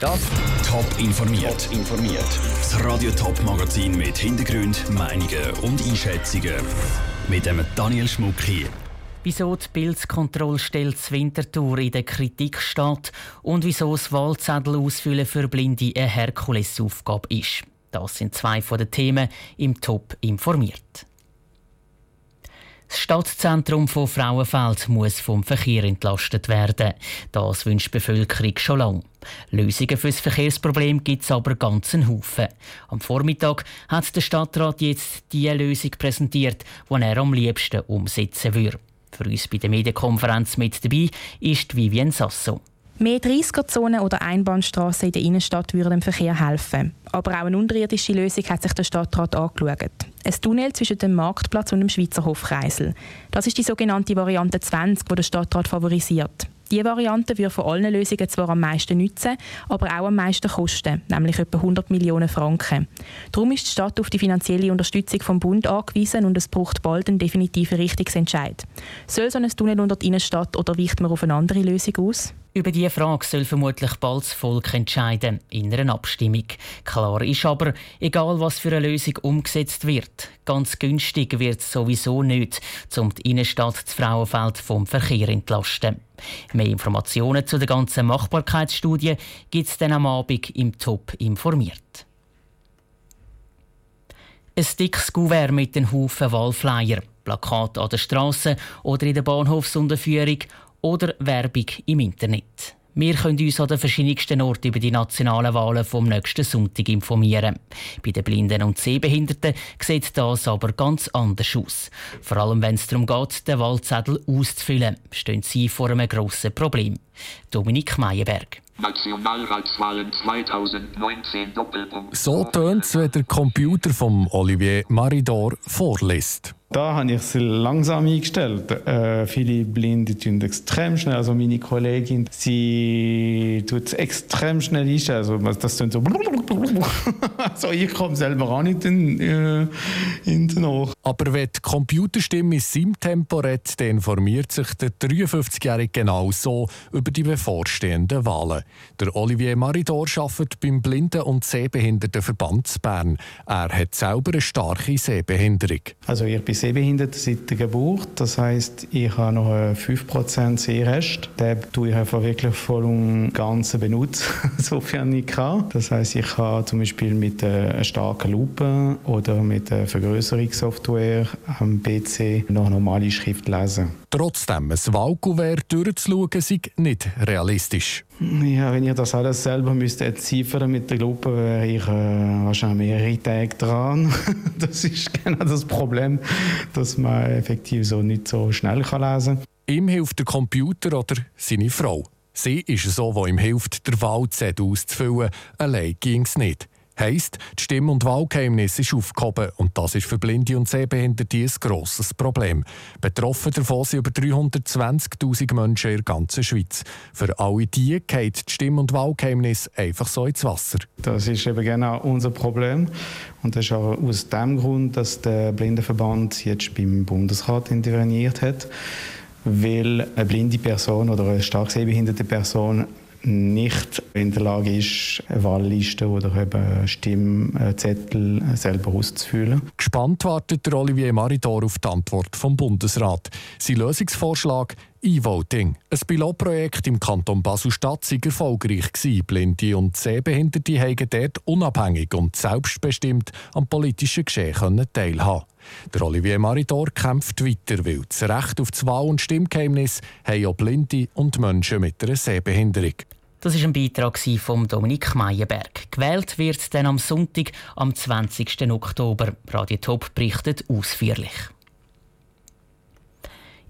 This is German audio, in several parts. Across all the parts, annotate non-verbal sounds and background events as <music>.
Das Top informiert. Top informiert. Das Radio Top Magazin mit Hintergrund, Meinungen und Einschätzungen mit dem Daniel Schmuck hier. Wieso die Bildkontrollstelle Winterthur in der Kritik steht und wieso das Wahlzettel ausfüllen für Blinde eine Herkulesaufgabe ist. Das sind zwei von den Themen im Top informiert. Das Stadtzentrum von Frauenfeld muss vom Verkehr entlastet werden. Das wünscht die Bevölkerung schon lange. Lösungen für das Verkehrsproblem gibt es aber ganzen Haufen. Am Vormittag hat der Stadtrat jetzt die Lösung präsentiert, die er am liebsten umsetzen würde. Für uns bei der Medienkonferenz mit dabei ist Vivienne Sasso. Mehr 30er-Zonen oder Einbahnstraßen in der Innenstadt würden dem Verkehr helfen. Aber auch eine unterirdische Lösung hat sich der Stadtrat angeschaut. Ein Tunnel zwischen dem Marktplatz und dem Schweizer Hofkreisel. Das ist die sogenannte Variante 20, die der Stadtrat favorisiert. Diese Variante würde von allen Lösungen zwar am meisten nützen, aber auch am meisten kosten, nämlich etwa 100 Millionen Franken. Darum ist die Stadt auf die finanzielle Unterstützung vom Bund angewiesen und es braucht bald einen definitiven Richtungsentscheid. Soll so ein Tunnel unter die Innenstadt oder weicht man auf eine andere Lösung aus? Über diese Frage soll vermutlich bald das Volk entscheiden, in einer Abstimmung. Klar ist aber, egal was für eine Lösung umgesetzt wird, ganz günstig wird es sowieso nicht, um die Innenstadt das Frauenfeld vom Verkehr entlasten. Mehr Informationen zu der ganzen Machbarkeitsstudie gibt es dann am Abend im Top informiert. Ein dickes Kuvert mit den Haufen Wahlflyer, Plakate an der Straße oder in der Bahnhofsunterführung oder Werbung im Internet. Wir können uns an den verschiedensten Orten über die nationalen Wahlen vom nächsten Sonntag informieren. Bei den Blinden und Sehbehinderten sieht das aber ganz anders aus. Vor allem, wenn es darum geht, den Wahlzettel auszufüllen, stehen sie vor einem grossen Problem. Dominik Meyerberg. Nationalratswahlen 2019 Doppelpunkt. So tönt es, wenn der Computer von Olivier Maridor vorliest. Da habe ich es langsam eingestellt. Äh, viele Blinde tun extrem schnell. Also meine Kollegin, sie tut es extrem schnell einstellen. Also das tut so. <laughs> also ich komme selber auch nicht in, äh, in den Ohr. Aber wenn die Computerstimme in seinem Tempo redet, dann informiert sich der 53-Jährige genau so über die bevorstehenden Wahlen. Der Olivier Maridor arbeitet beim Blinden- und Sehbehindertenverband Bern. Er hat selber eine starke Sehbehinderung. Also ich bin sehbehindert seit der Geburt. Das heißt, ich habe noch 5% Sehrest. Den tue ich einfach wirklich voll und ganz benutzen, <laughs> sofern ich kann. Das heißt, ich kann zum Beispiel mit einer starken Lupe oder mit einer Vergrößerungssoftware am PC noch normale Schrift lesen. Trotzdem, ein Wahlkuvert durchzuschauen, sei nicht realistisch. Ja, wenn ich das alles selber müsste entziffern mit der Lupe, wäre ich äh, wahrscheinlich mehrere Tage dran. <laughs> das ist genau das Problem, dass man effektiv so nicht so schnell kann lesen kann. Ihm hilft der Computer oder seine Frau. Sie ist so, die ihm hilft, der Wahlzettel auszufüllen. Allein ging es nicht. Heisst, das Stimm- und Wahlgeheimnis ist aufgehoben und das ist für Blinde und Sehbehinderte ein grosses Problem. Betroffen davon sind über 320'000 Menschen in der ganzen Schweiz. Für alle die geht das Stimm- und Wahlgeheimnis einfach so ins Wasser. Das ist eben genau unser Problem und das ist auch aus dem Grund, dass der Blindenverband jetzt beim Bundesrat interveniert hat, weil eine blinde Person oder eine stark sehbehinderte Person nicht in der Lage ist, eine Wahlliste oder eben Stimmzettel selber auszufüllen. Gespannt wartet der Olivier Maridor auf die Antwort vom Bundesrat. Sein Lösungsvorschlag E-Voting. Ein Pilotprojekt im Kanton Basel-Stadt war erfolgreich. Blinde und Sehbehinderte haben dort unabhängig und selbstbestimmt am politischen Geschehen teilhaben Der Olivier Maridor kämpft weiter, weil das Recht auf das Wahl- und Stimmgeheimnis haben auch Blinde und Menschen mit einer Sehbehinderung. Das ist ein Beitrag von Dominik Meyerberg. Gewählt wird dann am Sonntag, am 20. Oktober. Radio Top berichtet ausführlich.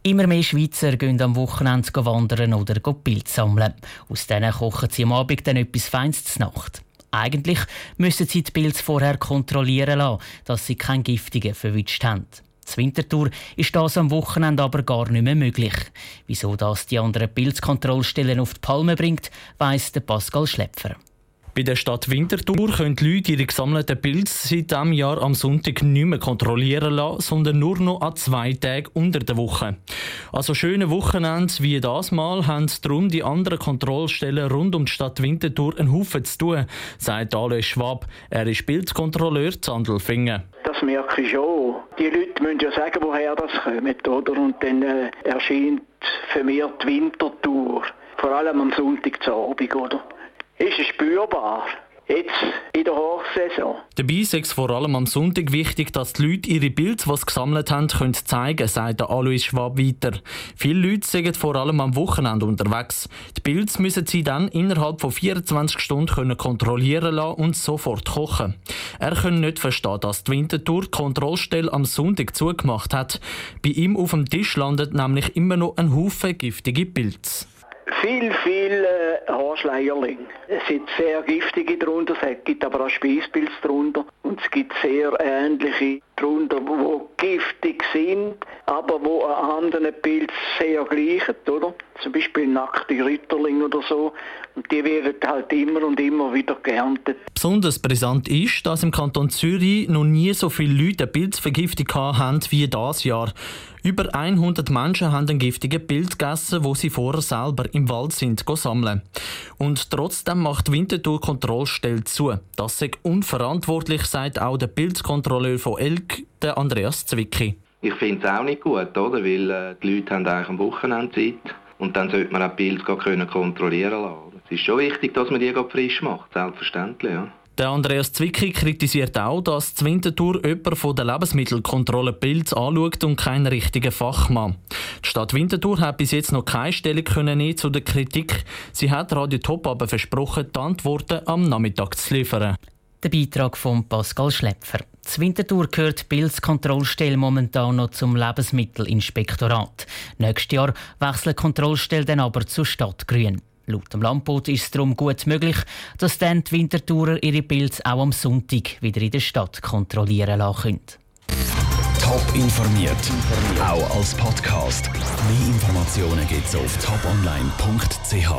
Immer mehr Schweizer gehen am Wochenende wandern oder Pilze sammeln. Aus denen kochen sie am Abend dann etwas Feins zur Nacht. Eigentlich müssen sie die Pilze vorher kontrollieren lassen, dass sie keinen giftigen verwünscht haben. Zur Wintertour ist das am Wochenende aber gar nicht mehr möglich. Wieso das die anderen Pilzkontrollstellen auf die Palme bringt, weiss der Pascal Schlepfer. Bei der Stadt Winterthur können die Leute ihre gesammelten Pilze seit diesem Jahr am Sonntag nicht mehr kontrollieren lassen, sondern nur noch an zwei Tagen unter der Woche. Also schöne Wochenende wie das Mal haben darum die anderen Kontrollstellen rund um die Stadt Winterthur einen Haufen zu tun, sagt Alois Schwab. Er ist Pilzkontrolleur Zandelfingen. Das merke ich schon. Die Leute müssen ja sagen, woher das kommt, oder? Und dann äh, erscheint vermehrt Wintertour. Vor allem am Sonntagabend, oder? Ist es spürbar? Jetzt in der Hochsaison. Dabei ist es vor allem am Sonntag wichtig, dass die Leute ihre Bilder, die sie gesammelt haben, können zeigen sagt Alois Schwab weiter. Viele Leute sind vor allem am Wochenende unterwegs. Die Bilder müssen sie dann innerhalb von 24 Stunden können kontrollieren lassen und sofort kochen. Er kann nicht verstehen, dass die Wintertour die Kontrollstelle am Sonntag zugemacht hat. Bei ihm auf dem Tisch landet nämlich immer noch ein Haufen giftige Pilze. Viel, viel äh, Haarschleierling. Es sind sehr giftige drunter, es gibt aber auch Speispilze drunter. Und es gibt sehr ähnliche drunter, die giftig sind, aber wo an anderen Pilz sehr gleichen, oder? Zum Beispiel nackte Ritterling oder so. Und die werden halt immer und immer wieder geerntet. Besonders brisant ist, dass im Kanton Zürich noch nie so viele Leute eine Pilzvergiftung haben wie dieses Jahr. Über 100 Menschen haben einen giftigen Pilz gegessen, wo sie vorher selber im Wald sind sammeln. Und trotzdem macht Winterthur Kontrollstelle zu. Das ist unverantwortlich, sagt auch der Pilzkontrolleur von Elk, der Andreas Zwicky. Ich finde es auch nicht gut, oder? weil äh, die Leute haben eigentlich am Wochenende Zeit und dann sollte man auch Pilze können kontrollieren lassen. Es ist schon wichtig, dass man die frisch macht, selbstverständlich. Ja. Der Andreas Zwicky kritisiert auch, dass die Winterthur jemand von der Lebensmittelkontrolle Pilz anschaut und keinen richtigen Fachmann. Die Stadt Winterthur hat bis jetzt noch keine Stellung können zu der Kritik. Sie hat Radio Top aber versprochen, die Antworten am Nachmittag zu liefern. Der Beitrag von Pascal Schläpfer. Die Winterthur gehört die Pilzkontrollstelle momentan noch zum Lebensmittelinspektorat. Nächstes Jahr wechselt die Kontrollstelle dann aber zur Stadt Grün. Laut dem Landbot ist es darum gut möglich, dass dann die Wintertourer ihre Pilze auch am Sonntag wieder in der Stadt kontrollieren lassen können. Top informiert, auch als Podcast. Mehr Informationen gibt es auf toponline.ch.